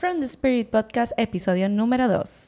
From the Spirit Podcast, episodio número 2.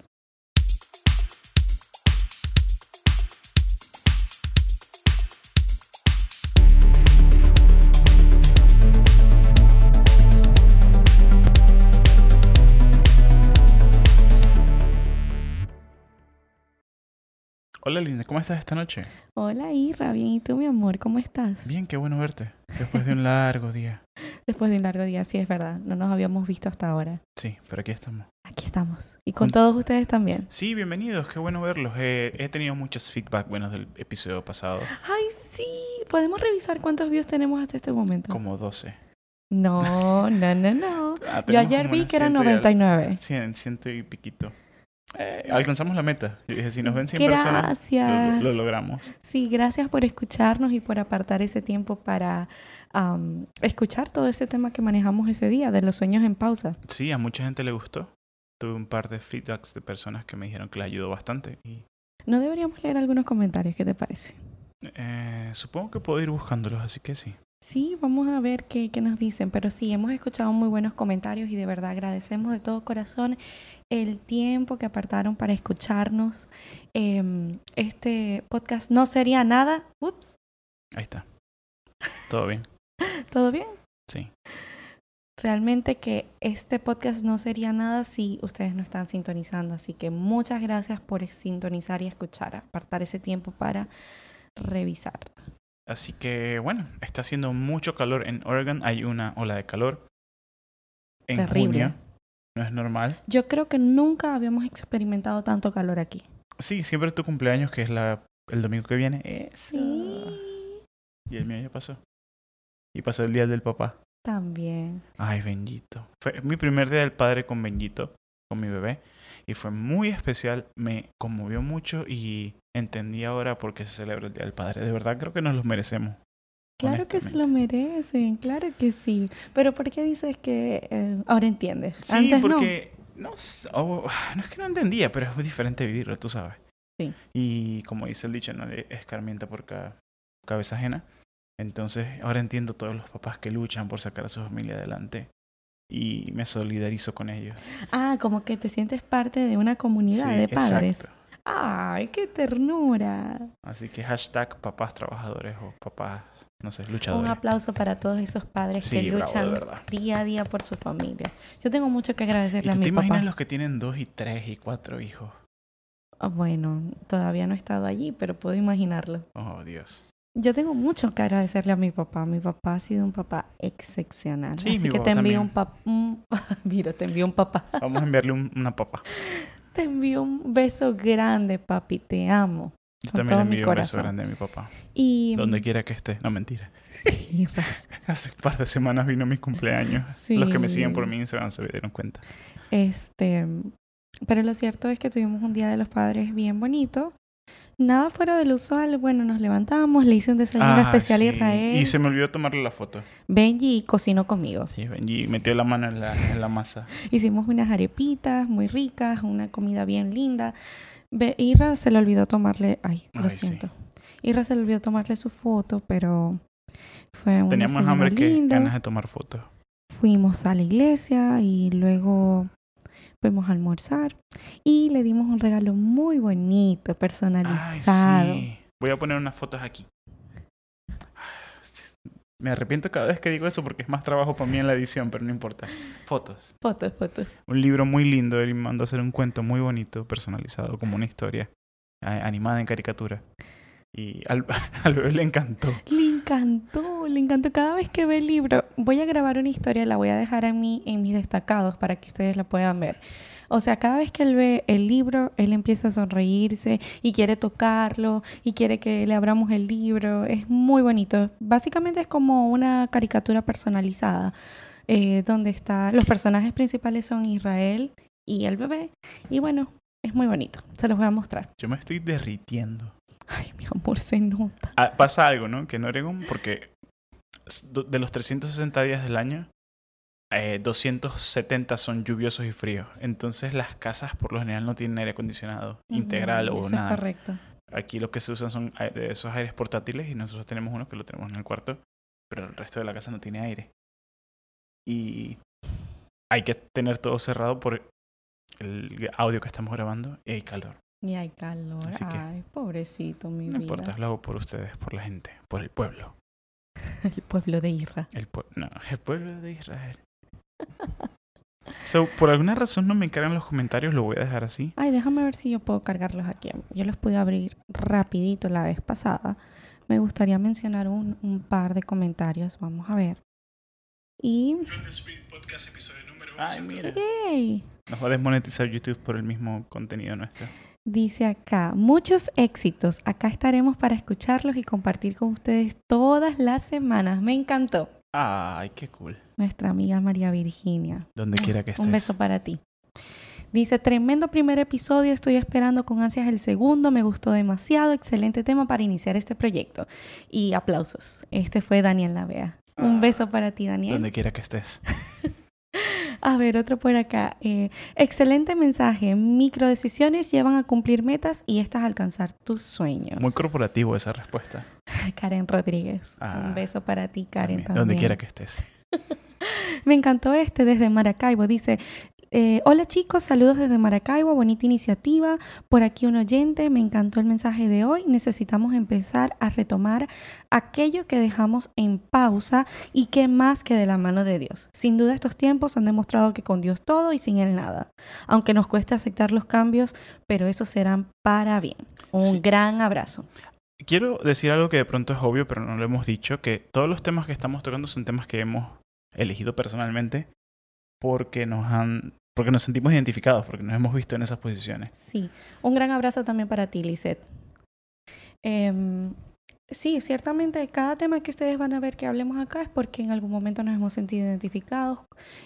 Hola Linda, ¿cómo estás esta noche? Hola Irra, bien, ¿y tú mi amor? ¿Cómo estás? Bien, qué bueno verte. Después de un largo día. Después de un largo día, sí, es verdad. No nos habíamos visto hasta ahora. Sí, pero aquí estamos. Aquí estamos. Y con Con- todos ustedes también. Sí, bienvenidos, qué bueno verlos. Eh, he tenido muchos feedback buenos del episodio pasado, Ay, sí. ¿Podemos revisar cuántos views tenemos hasta este momento? como 12. No, no, no, no. Ah, Yo ayer vi que eran ciento y al- 99. Cien, ciento y piquito. Eh, alcanzamos la meta. Yo dije, si nos ven 100 personas, Gracias. lo, lo logramos. Sí, gracias por escucharnos y por apartar ese tiempo para am, escuchar todo ese tema que manejamos ese día, de los sueños en pausa. Sí, a mucha gente le gustó. Tuve un par de feedbacks de personas que me dijeron que les ayudó bastante. Y ¿No deberíamos leer algunos comentarios? ¿Qué te parece? eh, supongo que puedo ir buscándolos, así que sí. Sí, vamos a ver qué, qué nos dicen, pero sí, hemos escuchado muy buenos comentarios y de verdad agradecemos de todo corazón el tiempo que apartaron para escucharnos. Em, este podcast no sería nada. Ups, Ahí está. Todo bien. ¿todo bien? Sí. Realmente que este podcast no sería nada si ustedes no están sintonizando, así que muchas gracias por sintonizar y escuchar, apartar ese tiempo para revisar. Así que bueno, está haciendo mucho calor en Oregon. Hay una ola de calor. En Terrible. junio. No es normal. Yo creo que nunca habíamos experimentado tanto calor aquí. Sí, siempre tu cumpleaños, que es la, el domingo que viene. Eso. Sí. Y el mío ya pasó. Y pasó el día del papá. También. Ay, Benjito. Fue mi primer día del padre con Benjito, con mi bebé. Y fue muy especial. Me conmovió mucho y entendí ahora por qué se celebra el día del padre. De verdad creo que nos los merecemos. Claro que se lo merecen, claro que sí. Pero ¿por qué dices que eh, ahora entiendes? Sí, Antes no. porque no, oh, no es que no entendía, pero es muy diferente vivirlo, tú sabes. Sí. Y como dice el dicho, ¿no? De escarmienta por ca- cabeza ajena. Entonces, ahora entiendo todos los papás que luchan por sacar a su familia adelante. Y me solidarizo con ellos. Ah, como que te sientes parte de una comunidad Sí, de padres. exacto. Ay, qué ternura. Así que hashtag papás trabajadores o papás, no sé, Un luchadores. aplauso para todos esos padres Sí, que luchan día a día por su familia. Yo tengo mucho que ¿Y agradecerle a tú mi te imaginas los que tienen dos y tres y cuatro hijos? Ah, Bueno, todavía no he estado allí, pero puedo imaginarlo. Oh, Dios. Yo tengo mucho que agradecerle a mi papá. Mi papá ha sido un papá excepcional. Sí, Así mi que papá te envío un papá. Mira, te envío un papá. Vamos a enviarle un- una papa. Te envío un beso grande, papi. Te amo. Yo Con también todo le mi envío un beso grande a mi papá. Y Donde quiera que esté. No, mentira. Hace un par de semanas vino mi cumpleaños. Los que me siguen por mi Instagram se dieron cuenta. Este, pero lo cierto es que tuvimos un día de los padres bien bonito. Nada fuera del usual. Bueno, nos levantamos, le hice un desayuno Ah, especial a. Israel. Y se me olvidó tomarle la foto. Benji cocinó conmigo. Sí, Benji metió la mano en la, en la masa. Hicimos unas arepitas muy ricas, una comida bien linda. Be- Irra se le olvidó tomarle, ay, lo Ay, sí. siento. Irra se le olvidó tomarle su foto, pero fue un Tenía más hambre que ganas de tomar fotos. Fuimos a la iglesia y luego fuimos a almorzar y le dimos un regalo muy bonito, Ay, personalizado. sí. Voy a poner unas fotos aquí. Me arrepiento cada vez que digo eso porque es más trabajo para mí en la edición, pero no importa. Fotos. Fotos, fotos. Un libro muy lindo. Él me mandó a hacer un cuento muy bonito, personalizado, como una historia animada en caricatura. Y al, al bebé le encantó. Le encantó, le encantó. Cada vez que ve el libro, voy a grabar una historia, la voy a dejar en, mi, en mis destacados para que ustedes la puedan ver. O sea, cada vez que él ve el libro, él empieza a sonreírse y quiere tocarlo y quiere que le abramos el libro. Es muy bonito. Básicamente es como una caricatura personalizada, eh, donde está, los personajes principales son Israel y el bebé. Y bueno, es muy bonito. Se los voy a mostrar. Yo me estoy derritiendo. Ay, mi amor, se nota. Ah, pasa algo, ¿no? Que en Oregon, porque de los 360 días del año, eh, 270 son lluviosos y fríos. Entonces las casas por lo general no tienen aire acondicionado integral o eso nada. Es correcto. Aquí lo que se usan son esos aires portátiles y nosotros tenemos uno que lo tenemos en el cuarto, pero el resto de la casa no tiene aire. Y hay que tener todo cerrado por el audio que estamos grabando y hay calor. Y hay calor. Así que- Ay, pobrecito, mi No vida. importa, lo hago por ustedes, por la gente, por el pueblo. El pueblo de Isra. El no, el pueblo de Israel. So, por alguna razón no me cargan los comentarios, lo voy a dejar así. Ay, déjame ver si yo puedo cargarlos aquí. Yo los pude abrir rapidito la vez pasada. Me gustaría mencionar un, un par de comentarios. Vamos a ver. Y... Ay, mira. ¡Yay! Nos va a desmonetizar YouTube por el mismo contenido nuestro. Dice acá, muchos éxitos. Acá estaremos para escucharlos y compartir con ustedes todas las semanas. Me encantó. Ay, qué cool. Nuestra amiga María Virginia. Donde quiera que estés. Un beso para ti. Dice, tremendo primer episodio, estoy esperando con ansias el segundo, me gustó demasiado, excelente tema para iniciar este proyecto. Y aplausos. Este fue Daniel Lavea. Un Ah, beso para ti, Daniel. Donde quiera que estés. A ver, otro por acá. Eh, excelente mensaje. Microdecisiones llevan a cumplir metas y estas a alcanzar tus sueños. Muy corporativo esa respuesta. Karen Rodríguez. Ah, Un beso para ti, Karen. También, También. Donde quiera que estés. Me encantó este desde Maracaibo. Dice, eh, hola chicos, saludos desde Maracaibo, bonita iniciativa. Por aquí un oyente, me encantó el mensaje de hoy. Necesitamos empezar a retomar aquello que dejamos en pausa y que más que de la mano de Dios. Sin duda estos tiempos han demostrado que con Dios todo y sin Él nada. Aunque nos cueste aceptar los cambios, pero esos serán para bien. Un Sí. gran abrazo. Quiero decir algo que de pronto es obvio, pero no lo hemos dicho, que todos los temas que estamos tocando son temas que hemos elegido personalmente porque nos han porque nos sentimos identificados, porque nos hemos visto en esas posiciones. Sí, un gran abrazo también para ti, Lisette. Em, sí, ciertamente cada tema que ustedes van a ver que hablemos acá es porque en algún momento nos hemos sentido identificados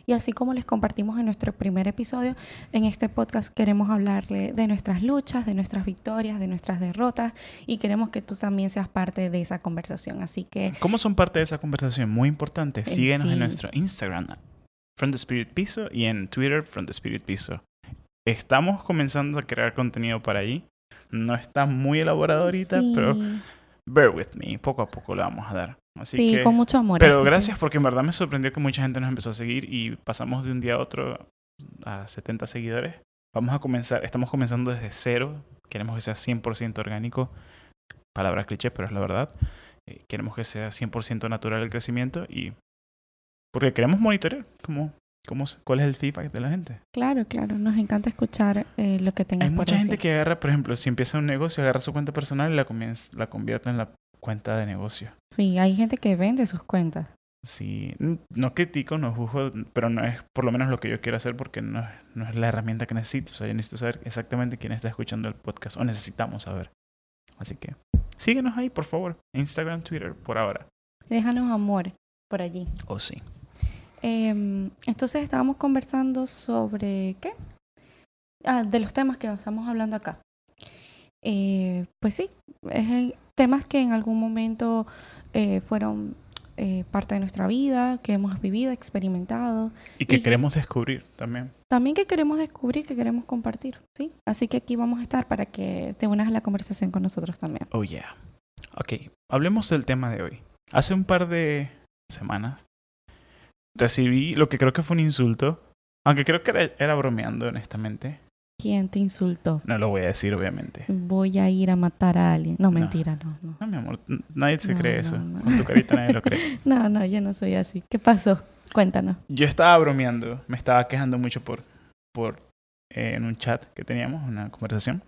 y así como les compartimos en nuestro primer episodio, en este podcast queremos hablarle de nuestras luchas, de nuestras victorias, de nuestras derrotas y queremos que tú también seas parte de esa conversación. Así que ¿Cómo son parte de esa conversación? Muy importante. Eh, Síguenos sí. en nuestro Instagram, From the Spirit Piso, y en Twitter, From the Spirit Piso. Estamos comenzando a crear contenido para ahí. No está muy elaborado ahorita, sí, pero bear with me. Poco a poco lo vamos a dar. Así sí, que... con mucho amor. Pero así que- gracias porque en verdad me sorprendió que mucha gente nos empezó a seguir y pasamos de un día a otro a 70 seguidores. Vamos a comenzar, estamos comenzando desde cero. Queremos que sea 100% orgánico. Palabra cliché, pero es la verdad. Eh, queremos que sea 100% natural el crecimiento y porque queremos monitorear cómo, cómo, cuál es el feedback de la gente. Claro, claro, nos encanta escuchar eh, lo que tengas Hay por mucha gente que agarra, por ejemplo, si empieza un negocio, agarra su cuenta personal y la, comienza, la convierte en la cuenta de negocio. Sí, hay gente que vende sus cuentas. Sí, no critico, no juzgo, pero no es por lo menos lo que yo quiero hacer porque no es, no es la herramienta que necesito. O sea, yo necesito saber exactamente quién está escuchando el podcast o necesitamos saber. Así que síguenos ahí, por favor. Instagram, Twitter, por ahora. Déjanos amor por allí. O sí. Em, entonces estábamos conversando sobre qué? Ah, de los temas que estamos hablando acá. Eh, pues sí, es temas que en algún momento eh, fueron eh, parte de nuestra vida, que hemos vivido, experimentado, Y que Y- queremos descubrir también. también que queremos descubrir, que queremos compartir, ¿sí? Así que aquí vamos a estar para que te unas a la conversación con nosotros también. Oh, yeah. Ok, hablemos del tema de hoy. Hace un par de semanas recibí lo que creo que fue un insulto, aunque creo que era, era bromeando, honestamente. ¿Quién te insultó? No lo voy a decir, obviamente. Voy a ir a matar a alguien. No, mentira, no, no. No, mi amor, nadie se No, cree no, eso. Con tu carita nadie lo cree. No, no, yo no soy así. ¿Qué pasó? Cuéntanos. Yo estaba bromeando, me estaba quejando mucho por, por eh, en un chat que teníamos, una conversación.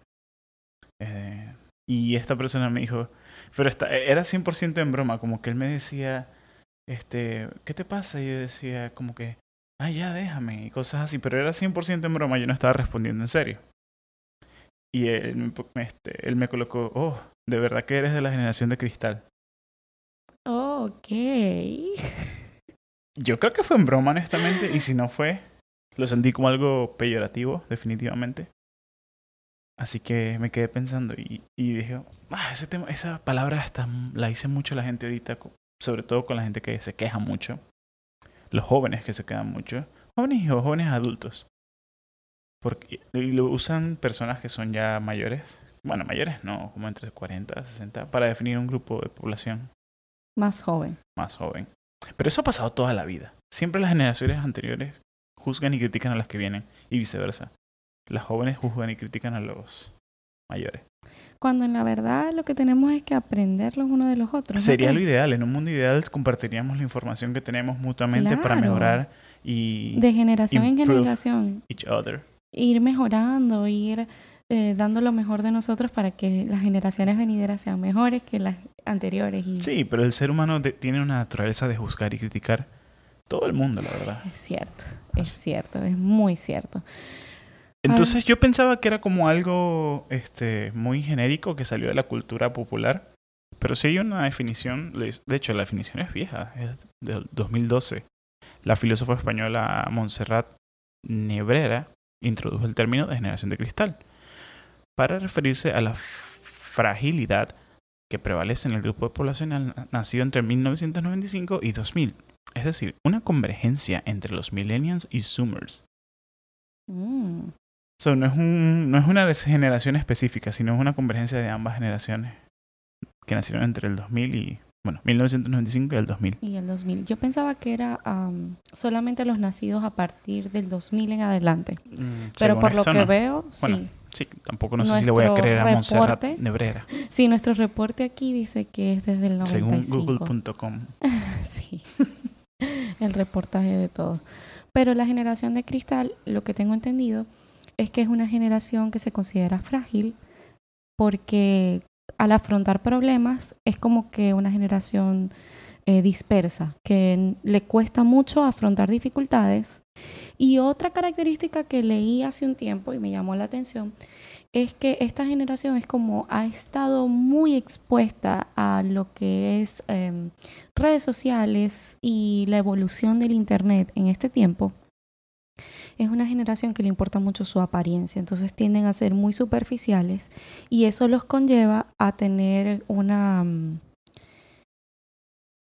Eh, y esta persona me dijo, pero esta, era 100% en broma, como que él me decía, este, ¿qué te pasa? Y yo decía, como que, ah, ya déjame, y cosas así, pero era 100% en broma, yo no estaba respondiendo en serio. Y él me, este, él me colocó, oh, de verdad que eres de la generación de cristal. ok. Yo creo que fue en broma, honestamente, y si no fue, lo sentí como algo peyorativo, definitivamente. Así que me quedé pensando y, y dije, ah, ese tema, esa palabra está, la dice mucho la gente ahorita, sobre todo con la gente que se queja mucho, los jóvenes que se quejan mucho, jóvenes y jóvenes adultos. Porque y lo usan personas que son ya mayores, bueno, mayores no, como entre 40 y 60, para definir un grupo de población Más joven. más joven. Pero eso ha pasado toda la vida. Siempre las generaciones anteriores juzgan y critican a las que vienen y viceversa. Las jóvenes juzgan y critican a los mayores. Cuando en la verdad lo que tenemos es que aprender los unos de los otros. ¿no Sería lo crees? ideal. En un mundo ideal compartiríamos la información que tenemos mutuamente para Claro. mejorar y De generación en generación. each other. Ir mejorando, ir eh, dando lo mejor de nosotros para que las generaciones venideras sean mejores que las anteriores. Y Sí, pero el ser humano de- tiene una naturaleza de juzgar y criticar todo el mundo, la verdad. Es cierto, es cierto, es muy cierto. Entonces yo pensaba que era como algo este, muy genérico que salió de la cultura popular. Pero sí hay una definición, de hecho la definición es vieja, es del 2012. La filósofa española Montserrat Nebrera introdujo el término de generación de cristal para referirse a la fragilidad que prevalece en el grupo poblacional nacido entre 1995 y 2000. Es decir, una convergencia entre los millennials y zoomers. Mm, So, no, es un, no es una generación específica, sino es una convergencia de ambas generaciones que nacieron entre el 2000 y, bueno, 1995 y el 2000. Y el 2000. Yo pensaba que era am, solamente los nacidos a partir del 2000 en adelante. Pero Según por lo que no. veo, Bueno, sí. Sí, tampoco no sé si le voy a creer a Montserrat Nebrera, Sí, nuestro reporte aquí dice que es desde el 95. según google.com. Sí, el reportaje de todo. Pero la generación de cristal, lo que tengo entendido, es que es una generación que se considera frágil porque al afrontar problemas es como que una generación eh, dispersa, que le cuesta mucho afrontar dificultades. Y otra característica que leí hace un tiempo y me llamó la atención es que esta generación es como ha estado muy expuesta a lo que es em, redes sociales y la evolución del Internet en este tiempo, es una generación que le importa mucho su apariencia, entonces tienden a ser muy superficiales y eso los conlleva a tener una... mm,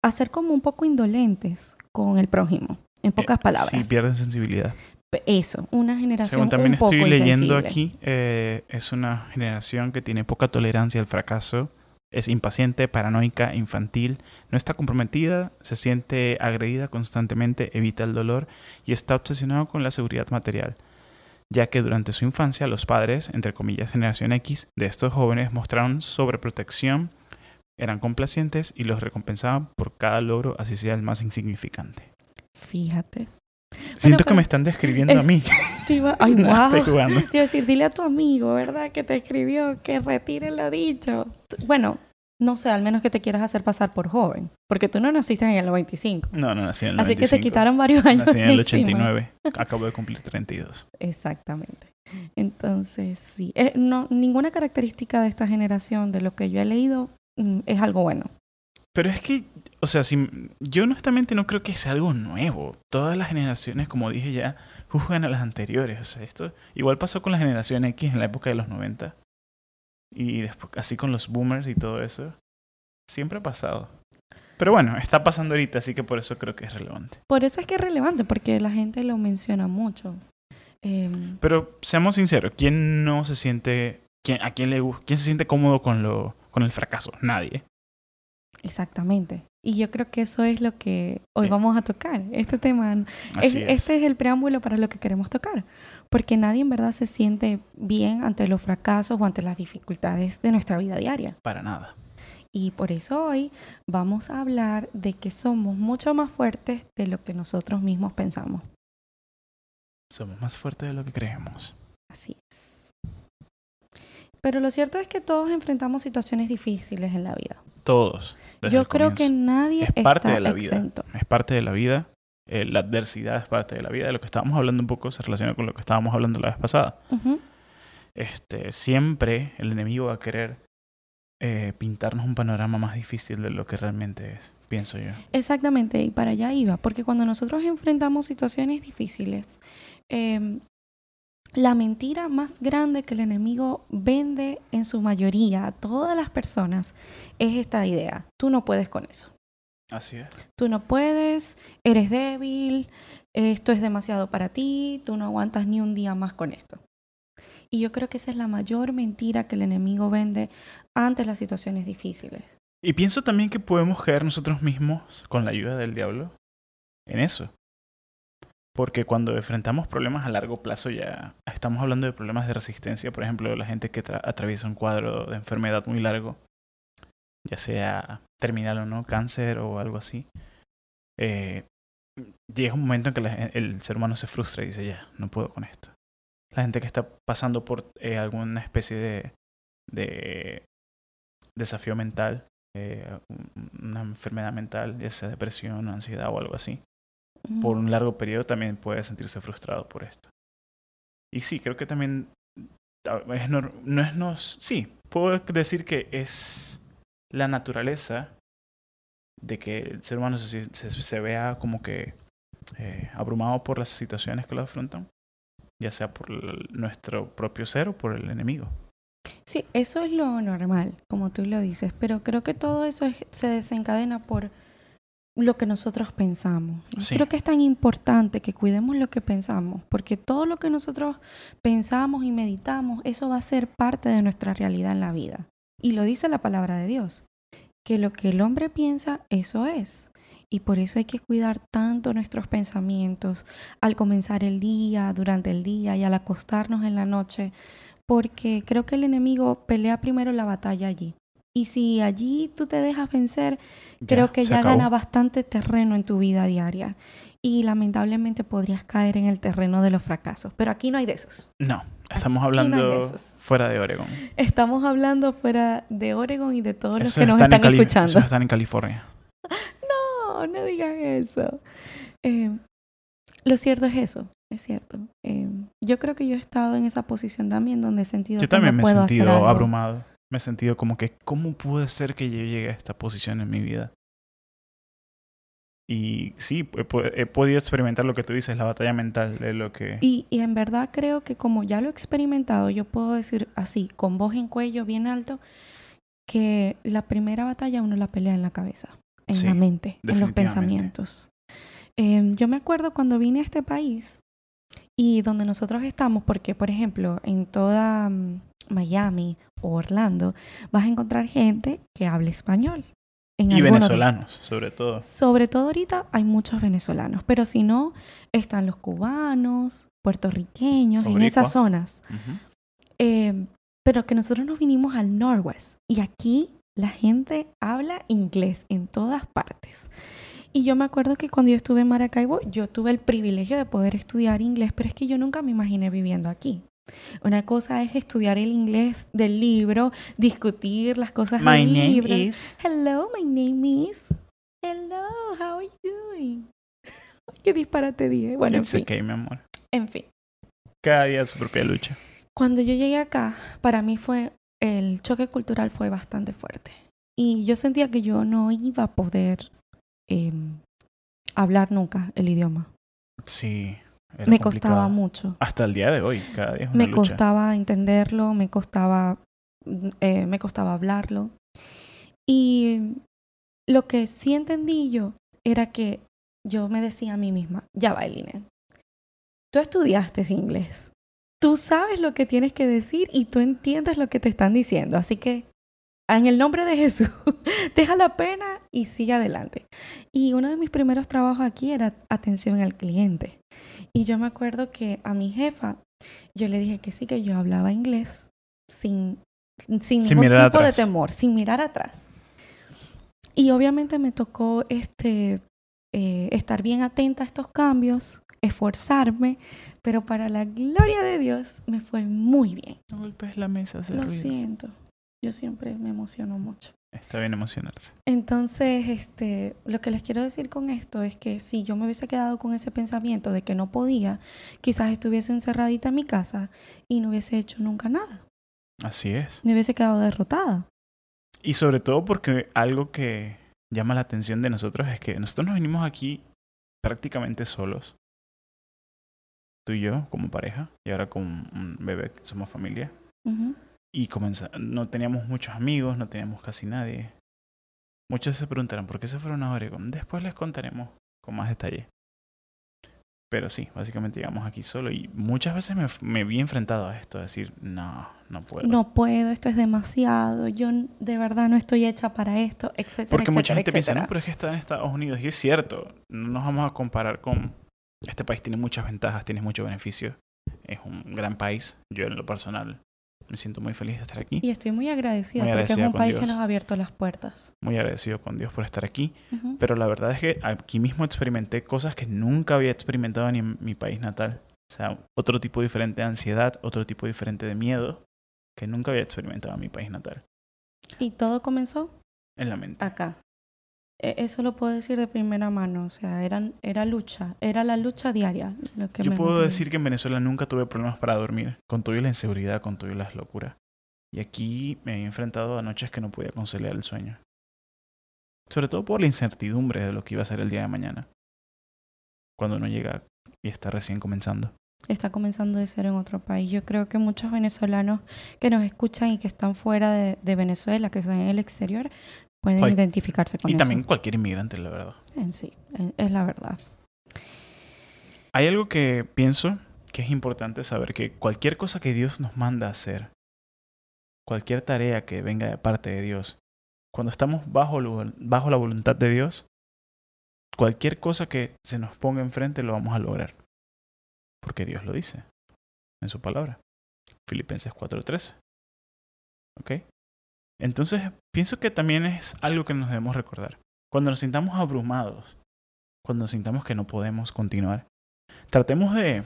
a ser como un poco indolentes con el prójimo, en pocas palabras. Sí, pierden sensibilidad. Eso, una generación Según también un poco estoy leyendo insensible. aquí, eh, es una generación que tiene poca tolerancia al fracaso, es impaciente, paranoica, infantil, no está comprometida, se siente agredida constantemente, evita el dolor y está obsesionado con la seguridad material, ya que durante su infancia los padres, entre comillas generación X, de estos jóvenes mostraron sobreprotección, eran complacientes y los recompensaban por cada logro, así sea el más insignificante. Fíjate. Siento que pero me están describiendo a mí. Te iba- Ay, No, wow. estoy jugando. Te iba a decir, dile a tu amigo, ¿verdad? Que te escribió, que retire lo dicho. Bueno, no sé, al menos que te quieras hacer pasar por joven. Porque tú no naciste en el 95. No, no, nací en el Así que 95. quitaron varios años. Nací en el de encima. 89. Acabo de cumplir 32. Exactamente. Entonces, sí. Eh, no, ninguna característica de esta generación, de lo que yo he leído, mm, es algo bueno. Pero es que, o sea, si, yo honestamente no creo que sea algo nuevo. Todas las generaciones, como dije ya, juzgan a las anteriores. O sea, esto igual pasó con la generación X en la época de los 90. Y después, así con los boomers y todo eso. Siempre ha pasado. Pero bueno, está pasando ahorita, así que por eso creo que es relevante. Por eso es que es relevante, porque la gente lo menciona mucho. Em, Pero seamos sinceros, ¿quién no se siente, quién, a quién le quién se siente cómodo con lo, con el fracaso? Nadie. Exactamente. Y yo creo que eso es lo que hoy Sí. vamos a tocar. Este tema es. Este es el preámbulo para lo que queremos tocar, porque nadie en verdad se siente bien ante los fracasos o ante las dificultades de nuestra vida diaria. Para nada. Y por eso hoy vamos a hablar de que somos mucho más fuertes de lo que nosotros mismos pensamos. Somos más fuertes de lo que creemos. Así es. Pero lo cierto es que todos enfrentamos situaciones difíciles en la vida. Todos. Yo creo que nadie Es parte está de la vida. exento. Es parte de la vida. Eh, la adversidad es parte de la vida. De lo que estábamos hablando un poco se relaciona con lo que estábamos hablando la vez pasada. Este, siempre el enemigo va a querer eh, pintarnos un panorama más difícil de lo que realmente es, pienso yo. Exactamente, y para allá iba, porque cuando nosotros enfrentamos situaciones difíciles, em, la mentira más grande que el enemigo vende en su mayoría a todas las personas es esta idea, tú no puedes con eso, Así es. tú no puedes, eres débil, esto es demasiado para ti, tú no aguantas ni un día más con esto. Y yo creo que esa es la mayor mentira que el enemigo vende ante las situaciones difíciles. Y pienso también que podemos caer nosotros mismos, con la ayuda del diablo, en eso. Porque cuando enfrentamos problemas a largo plazo ya estamos hablando de problemas de resistencia, por ejemplo, la gente que atraviesa un cuadro de enfermedad muy largo, ya sea terminal o no, cáncer o algo así, eh, llega un momento en que el ser humano se frustra y dice, ya, no puedo con esto. La gente que está pasando por eh, alguna especie de, de desafío mental, eh, una enfermedad mental, ya sea depresión, ansiedad o algo así, por un largo periodo también puede sentirse frustrado por esto. Y sí, creo que también es no, no es nos, sí, puedo decir que es la naturaleza de que el ser humano se, se, vea como que eh, abrumado por las situaciones que lo afrontan, ya sea por nuestro propio ser o por el enemigo. Sí, eso es lo normal, como tú lo dices, pero creo que todo eso se desencadena por lo que nosotros pensamos. Creo que es tan importante que cuidemos lo que pensamos, porque todo lo que nosotros pensamos y meditamos, eso va a ser parte de nuestra realidad en la vida. Y lo dice la palabra de Dios, que lo que el hombre piensa, eso es. Y por eso hay que cuidar tanto nuestros pensamientos al comenzar el día, durante el día y al acostarnos en la noche, porque creo que el enemigo pelea primero la batalla allí. Y si allí tú te dejas vencer, creo que ya gana bastante terreno en tu vida diaria. Y lamentablemente podrías caer en el terreno de los fracasos. Pero aquí no hay de esos. No, estamos hablando fuera de Oregon. Estamos hablando fuera de Oregon y de todos los que nos están escuchando. Eso están en California. no, no digas eso. Eh, lo cierto es eso. Es cierto. Eh, yo creo que yo he estado en esa posición también donde he sentido yo también me he sentido abrumado me he sentido como que, ¿cómo puede ser que yo llegue a esta posición en mi vida? Y sí, he, podido experimentar lo que tú dices, la batalla mental de lo que... Y, y, en verdad creo que como ya lo he experimentado, yo puedo decir así, con voz en cuello bien alto, que la primera batalla uno la pelea en la cabeza, en la mente, en los pensamientos. Em, yo me acuerdo cuando vine a este país y donde nosotros estamos, porque por ejemplo, en toda mm, Miami o Orlando, vas a encontrar gente que hable español. y venezolanos, sobre todo. Sobre todo ahorita hay muchos venezolanos, pero si no, están los cubanos, puertorriqueños, en esas zonas. Eh, pero que nosotros nos vinimos al Northwest y aquí la gente habla inglés en todas partes. Y yo me acuerdo que cuando yo estuve en Maracaibo, yo tuve el privilegio de poder estudiar inglés, pero es que yo nunca me imaginé viviendo aquí. Una cosa es estudiar el inglés del libro, discutir las cosas my del name libro. Is... Hello, my name is. Hello, how are you doing? Qué disparate dije. Bueno, en fin. okay, mi amor. En fin. Cada día su propia lucha. Cuando yo llegué acá, para mí fue el choque cultural fue bastante fuerte. Y yo sentía que yo no iba a poder em, hablar nunca el idioma. Sí me costaba mucho. Hasta el día de hoy, cada día. me costaba entenderlo, me costaba, eh, me costaba hablarlo. Y lo que sí entendí yo era que yo me decía a mí misma, ya va, Eline, tú estudiaste inglés, tú sabes lo que tienes que decir y tú entiendes lo que te están diciendo, así que en el nombre de Jesús, deja la pena y sigue adelante. Y uno de mis primeros trabajos aquí era atención al cliente. Y yo me acuerdo que a mi jefa, yo le dije que sí, que yo hablaba inglés sin, sin, ningún tipo de temor, sin mirar atrás. Y obviamente me tocó este, eh, estar bien atenta a estos cambios, esforzarme, pero para la gloria de Dios me fue muy bien. No golpes la mesa. Lo siento. Yo siempre me emociono mucho. Está bien emocionarse. Entonces, este, lo que les quiero decir con esto es que si yo me hubiese quedado con ese pensamiento de que no podía, quizás estuviese encerradita en mi casa y no hubiese hecho nunca nada. Así es. Me hubiese quedado derrotada. Y sobre todo porque algo que llama la atención de nosotros es que nosotros nos vinimos aquí prácticamente solos. Tú y yo como pareja y ahora con un bebé, somos familia. Y no teníamos muchos amigos, no teníamos casi nadie. Muchos se preguntarán por qué se fueron a Oregon. Después les contaremos con más detalle. Pero sí, básicamente llegamos aquí solo y muchas veces me, me, vi enfrentado a esto, a decir, no, no puedo. No puedo, esto es demasiado, yo de verdad no estoy hecha para esto, etcétera. Porque mucha gente piensa, no, pero es que está en Estados Unidos y es cierto, no nos vamos a comparar con Este país tiene muchas ventajas, tiene muchos beneficios. Es un gran país. Yo en lo personal me siento muy feliz de estar aquí. Y estoy muy agradecida Muy porque es un país que Dios. nos ha abierto las puertas. Muy agradecido con Dios por estar aquí. Ujú. Pero la verdad es que aquí mismo experimenté cosas que nunca había experimentado ni en mi país natal. O sea, otro tipo diferente de ansiedad, otro tipo diferente de miedo que nunca había experimentado en mi país natal. Y todo comenzó En la mente. acá. E- Eso lo puedo decir de primera mano, o sea, eran, era lucha, era la lucha diaria. Lo que Yo me puedo decir que en Venezuela nunca tuve problemas para dormir, con toda la inseguridad, con todas las locuras. Y aquí me he enfrentado a noches que no podía conciliar el sueño. Sobre todo por la incertidumbre de lo que iba a ser el día de mañana. Cuando uno llega y está recién comenzando. está comenzando de ser en otro país. Yo creo que muchos venezolanos que nos escuchan y que están fuera de, de Venezuela, que están en el exterior, pueden identificarse con Y eso. también cualquier inmigrante, la verdad. En sí, es la verdad. Hay algo que pienso que es importante saber, que cualquier cosa que Dios nos manda a hacer, cualquier tarea que venga de parte de Dios, cuando estamos bajo, bajo la voluntad de Dios, cualquier cosa que se nos ponga enfrente lo vamos a lograr. Porque Dios lo dice en su palabra. Filipenses 4:13. ¿Ok? Entonces, pienso que también es algo que nos debemos recordar. Cuando nos sintamos abrumados, cuando nos sintamos que no podemos continuar, tratemos de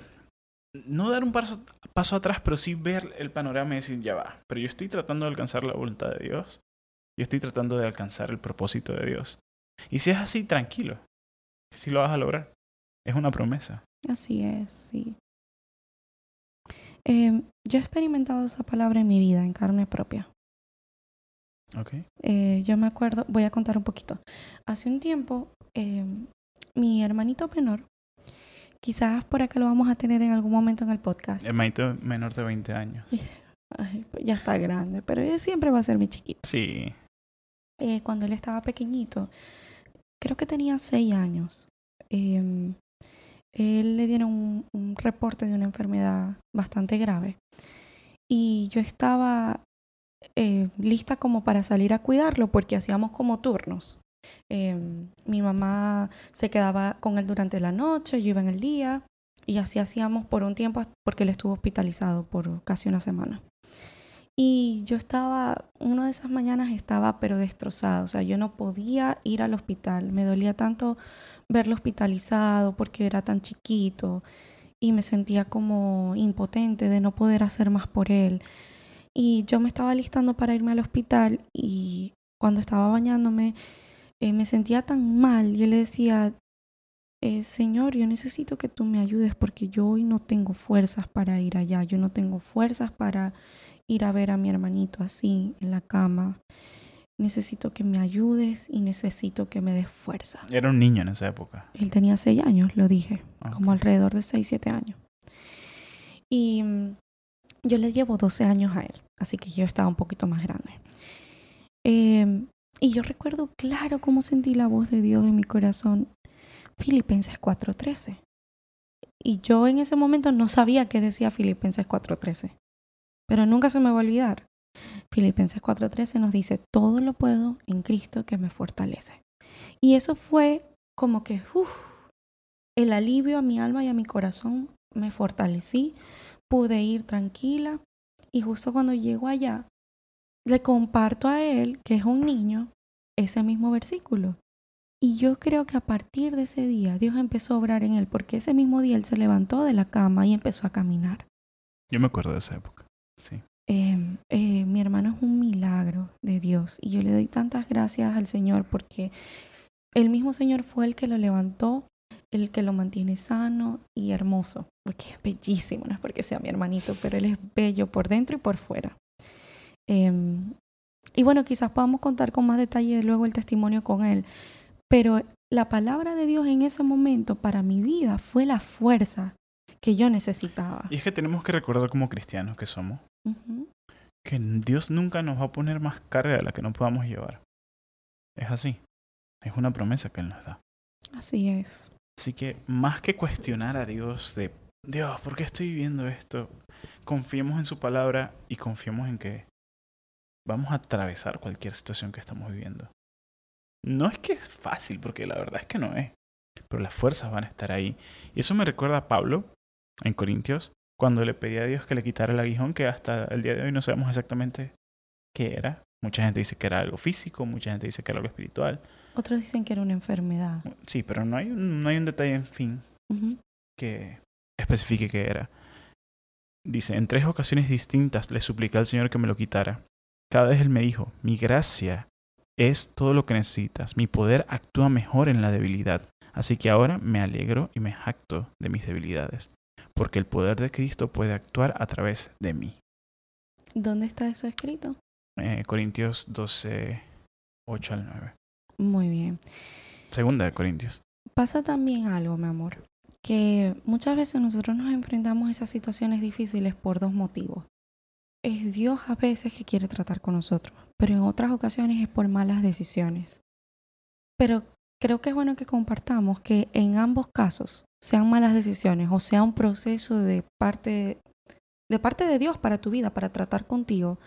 no dar un paso, atrás, pero sí ver el panorama y decir, ya va, pero yo estoy tratando de alcanzar la voluntad de Dios. Yo estoy tratando de alcanzar el propósito de Dios. Y si es así, tranquilo, que sí lo vas a lograr. Es una promesa. Así es, sí. Eh, yo he experimentado esa palabra en mi vida, en carne propia. ¿Ok? Eh, yo me acuerdo, voy a contar un poquito. Hace un tiempo, eh, mi hermanito menor, quizás por acá lo vamos a tener en algún momento en el podcast. Hermanito menor de 20 años. Ay, pues ya está grande, pero él siempre va a ser mi chiquito. Sí. Eh, cuando él estaba pequeñito, creo que tenía seis años, eh, él le dieron un, un reporte de una enfermedad bastante grave y yo estaba eh, lista como para salir a cuidarlo porque hacíamos como turnos. Eh, mi mamá se quedaba con él durante la noche, yo iba en el día y así hacíamos por un tiempo porque él estuvo hospitalizado por casi una semana. Y yo estaba, una de esas mañanas estaba pero destrozada, o sea, yo no podía ir al hospital, me dolía tanto verlo hospitalizado porque era tan chiquito y me sentía como impotente de no poder hacer más por él. Y yo me estaba listando para irme al hospital y cuando estaba bañándome eh, me sentía tan mal, yo le decía, eh, Señor, yo necesito que tú me ayudes porque yo hoy no tengo fuerzas para ir allá, yo no tengo fuerzas para ir a ver a mi hermanito así en la cama. Necesito que me ayudes y necesito que me des fuerza. Era un niño en esa época. Él tenía seis años, lo dije, como Ok. alrededor de seis, siete años. Y mm, yo le llevo 12 años a él, así que yo estaba un poquito más grande. Eh, y yo recuerdo claro cómo sentí la voz de Dios en mi corazón. Filipenses 4:13. Y yo en ese momento no sabía qué decía Filipenses 4:13, pero nunca se me va a olvidar. Filipenses 4:13 nos dice, todo lo puedo en Cristo que me fortalece. Y eso fue como que uf, el alivio a mi alma y a mi corazón. Me fortalecí, pude ir tranquila y justo cuando llego allá, le comparto a él, que es un niño, ese mismo versículo. Y yo creo que a partir de ese día Dios empezó a obrar en él, porque ese mismo día él se levantó de la cama y empezó a caminar. Yo me acuerdo de esa época. Sí. Eh, eh, mi hermano es un milagro de Dios y yo le doy tantas gracias al Señor porque el mismo Señor fue el que lo levantó, el que lo mantiene sano y hermoso, porque es bellísimo, no es porque sea mi hermanito, pero él es bello por dentro y por fuera. Eh, y bueno, quizás podamos contar con más detalle luego el testimonio con él, pero la palabra de Dios en ese momento para mi vida fue la fuerza que yo necesitaba. Y es que tenemos que recordar como cristianos que somos, que Dios nunca nos va a poner más carga de la que no podamos llevar. Es así. Es una promesa que Él nos da. Así es. Así que más que cuestionar a Dios de, Dios, ¿por qué estoy viviendo esto? Confiemos en su palabra y confiemos en que vamos a atravesar cualquier situación que estamos viviendo. No es que es fácil, porque la verdad es que no es. pero las fuerzas van a estar ahí. Y eso me recuerda a Pablo en Corintios, cuando le pedía a Dios que le quitara el aguijón, que hasta el día de hoy no sabemos exactamente qué era. Mucha gente dice que era algo físico, mucha gente dice que era algo espiritual. Otros dicen que era una enfermedad. Sí, pero no hay un, no hay un detalle, en fin, que especifique qué era. Dice, en tres ocasiones distintas le supliqué al Señor que me lo quitara. Cada vez Él me dijo, mi gracia es todo lo que necesitas, mi poder actúa mejor en la debilidad. Así que ahora me alegro y me jacto de mis debilidades, porque el poder de Cristo puede actuar a través de mí. ¿Dónde está eso escrito? Eh, Corintios 12, 8 al 9. Muy bien. Segunda de Corintios. Pasa también algo, mi amor, que muchas veces nosotros nos enfrentamos a esas situaciones difíciles por dos motivos. Es Dios a veces que quiere tratar con nosotros, pero en otras ocasiones es por malas decisiones. Pero creo que es bueno que compartamos que en ambos casos, sean malas decisiones o sea un proceso de parte de parte de Dios para tu vida, para tratar contigo,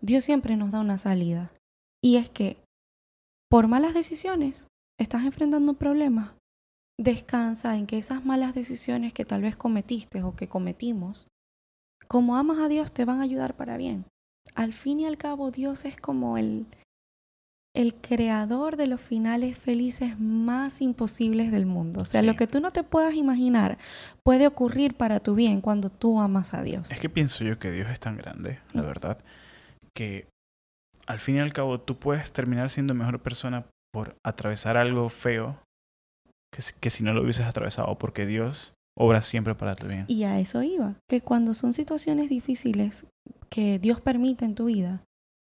Dios siempre nos da una salida. Y es que por malas decisiones estás enfrentando problemas. Descansa en que esas malas decisiones que tal vez cometiste o que cometimos, como amas a Dios, te van a ayudar para bien. Al fin y al cabo, Dios es como el, el creador de los finales felices más imposibles del mundo. O sea, Sí. lo que tú no te puedas imaginar puede ocurrir para tu bien cuando tú amas a Dios. Es que pienso yo que Dios es tan grande, la Mm. verdad, que al fin y al cabo tú puedes terminar siendo mejor persona por atravesar algo feo que, si- no lo hubieses atravesado, porque Dios obra siempre para tu bien. Y a eso iba, que cuando son situaciones difíciles que Dios permite en tu vida,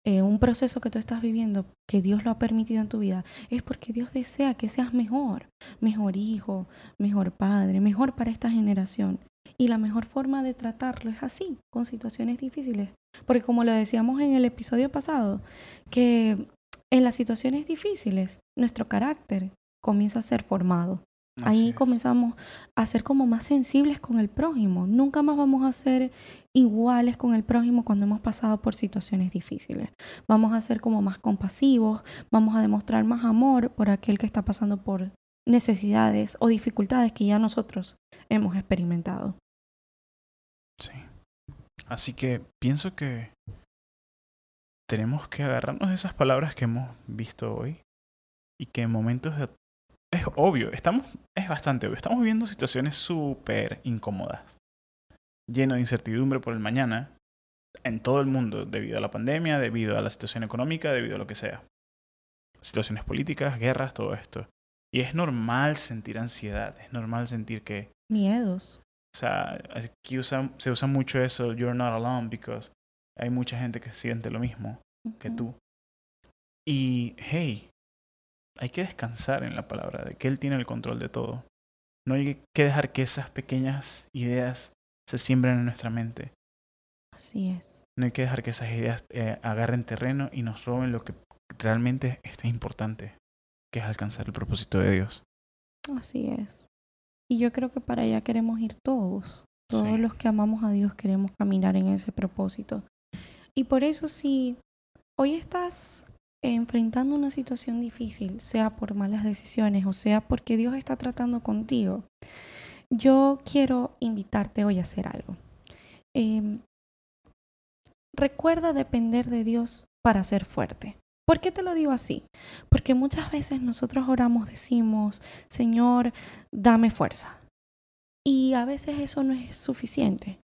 eh, un proceso que tú estás viviendo, que Dios lo ha permitido en tu vida, es porque Dios desea que seas mejor, mejor hijo, mejor padre, mejor para esta generación. Y la mejor forma de tratarlo es así, con situaciones difíciles. Porque como lo decíamos en el episodio pasado, que en las situaciones difíciles nuestro carácter comienza a ser formado. Así Ahí es. comenzamos a ser como más sensibles con el prójimo. Nunca más vamos a ser iguales con el prójimo cuando hemos pasado por situaciones difíciles. Vamos a ser como más compasivos, vamos a demostrar más amor por aquel que está pasando por necesidades o dificultades que ya nosotros hemos experimentado. Sí. Así que pienso que tenemos que agarrarnos de esas palabras que hemos visto hoy y que en momentos de... Es obvio, estamos, es bastante obvio, estamos viviendo situaciones súper incómodas, lleno de incertidumbre por el mañana, en todo el mundo, debido a la pandemia, debido a la situación económica, debido a lo que sea. Situaciones políticas, guerras, todo esto. Y es normal sentir ansiedad, es normal sentir que Miedos. o sea, aquí usa- se usa mucho eso, you're not alone, because hay mucha gente que siente lo mismo que tú. Y, hey, hay que descansar en la palabra de que Él tiene el control de todo. No hay que dejar que esas pequeñas ideas se siembren en nuestra mente. Así es. No hay que dejar que esas ideas eh, agarren terreno y nos roben lo que realmente está importante, que es alcanzar el propósito de Dios. Así es. Y yo creo que para allá queremos ir todos. Todos Sí. los que amamos a Dios queremos caminar en ese propósito. Y por eso si hoy estás enfrentando una situación difícil, sea por malas decisiones o sea porque Dios está tratando contigo, yo quiero invitarte hoy a hacer algo. Em, recuerda depender de Dios para ser fuerte. ¿Por qué te lo digo así? Porque muchas veces nosotros oramos, decimos, Señor, dame fuerza. Y a veces eso no es suficiente.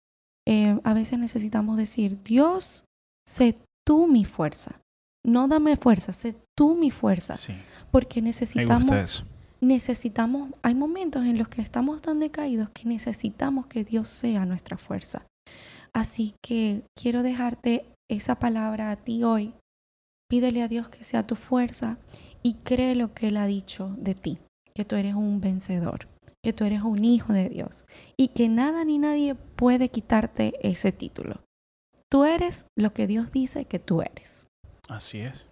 Eh, a veces necesitamos decir, Dios, sé tú mi fuerza. No dame fuerza, sé tú mi fuerza. Sí, Porque me necesitamos, gusta eso. necesitamos, hay momentos en los que estamos tan decaídos que necesitamos que Dios sea nuestra fuerza. Así que quiero dejarte esa palabra a ti hoy. Pídele a Dios que sea tu fuerza y cree lo que Él ha dicho de ti, que tú eres un vencedor, que tú eres un hijo de Dios y que nada ni nadie puede quitarte ese título. Tú eres lo que Dios dice que tú eres. Así es.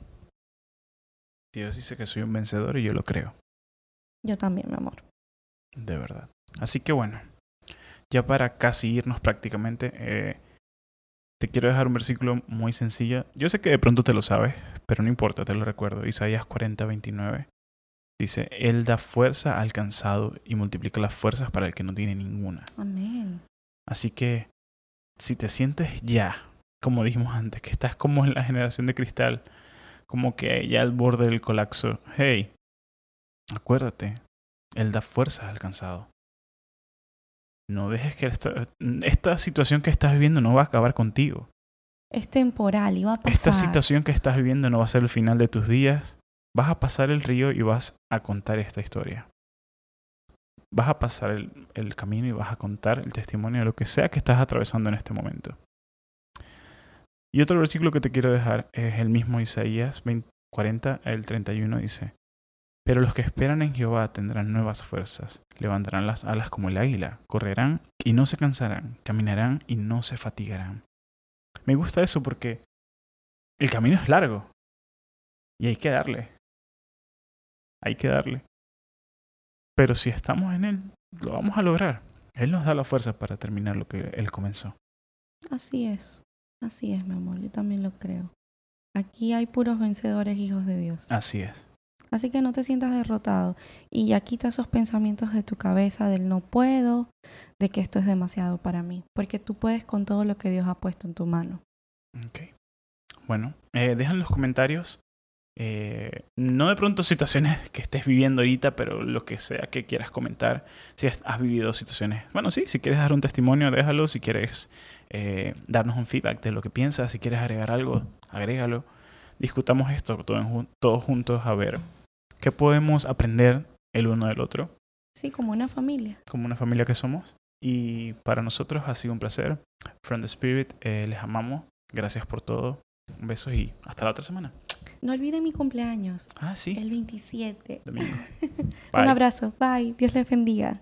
Dios dice que soy un vencedor y yo lo creo. Yo también, mi amor. De verdad. Así que bueno, ya para casi irnos prácticamente, eh, te quiero dejar un versículo muy sencillo. Yo sé que de pronto te lo sabes, pero no importa, te lo recuerdo. Isaías 40, 29. Dice, Él da fuerza al cansado y multiplica las fuerzas para el que no tiene ninguna. Amén. Así que si te sientes ya, como dijimos antes, que estás como en la generación de cristal, como que ya al borde del colapso, hey, acuérdate, Él da fuerzas al cansado. No dejes que esta, esta situación que estás viviendo no va a acabar contigo. Es temporal y va a pasar. Esta situación que estás viviendo no va a ser el final de tus días. Vas a pasar el río y vas a contar esta historia. Vas a pasar el, el camino y vas a contar el testimonio de lo que sea que estás atravesando en este momento. Y otro versículo que te quiero dejar es el mismo Isaías 20, 40, el 31 dice, Pero los que esperan en Jehová tendrán nuevas fuerzas, levantarán las alas como el águila, correrán y no se cansarán, caminarán y no se fatigarán. Me gusta eso porque el camino es largo y hay que darle. Hay que darle. Pero si estamos en Él, lo vamos a lograr. Él nos da la fuerza para terminar lo que Él comenzó. Así es. Así es, mi amor. Yo también lo creo. Aquí hay puros vencedores, hijos de Dios. Así es. Así que no te sientas derrotado y ya quita esos pensamientos de tu cabeza del no puedo, de que esto es demasiado para mí, porque tú puedes con todo lo que Dios ha puesto en tu mano. Ok. Bueno, eh, deja en los comentarios, eh, no de pronto situaciones que estés viviendo ahorita, pero lo que sea que quieras comentar, si has, vivido situaciones, bueno, sí, si quieres dar un testimonio, déjalo, si quieres eh, darnos un feedback de lo que piensas, si quieres agregar algo, agrégalo. Discutamos esto todos, todos juntos a ver qué podemos aprender el uno del otro, Sí, como una familia. como una familia que somos. Y para nosotros ha sido un placer. From the Spirit, eh, les amamos. Gracias por todo. Un beso y hasta la otra semana. No olviden mi cumpleaños, Ah, sí. el 27. Domingo. Un abrazo. Bye. Dios les bendiga.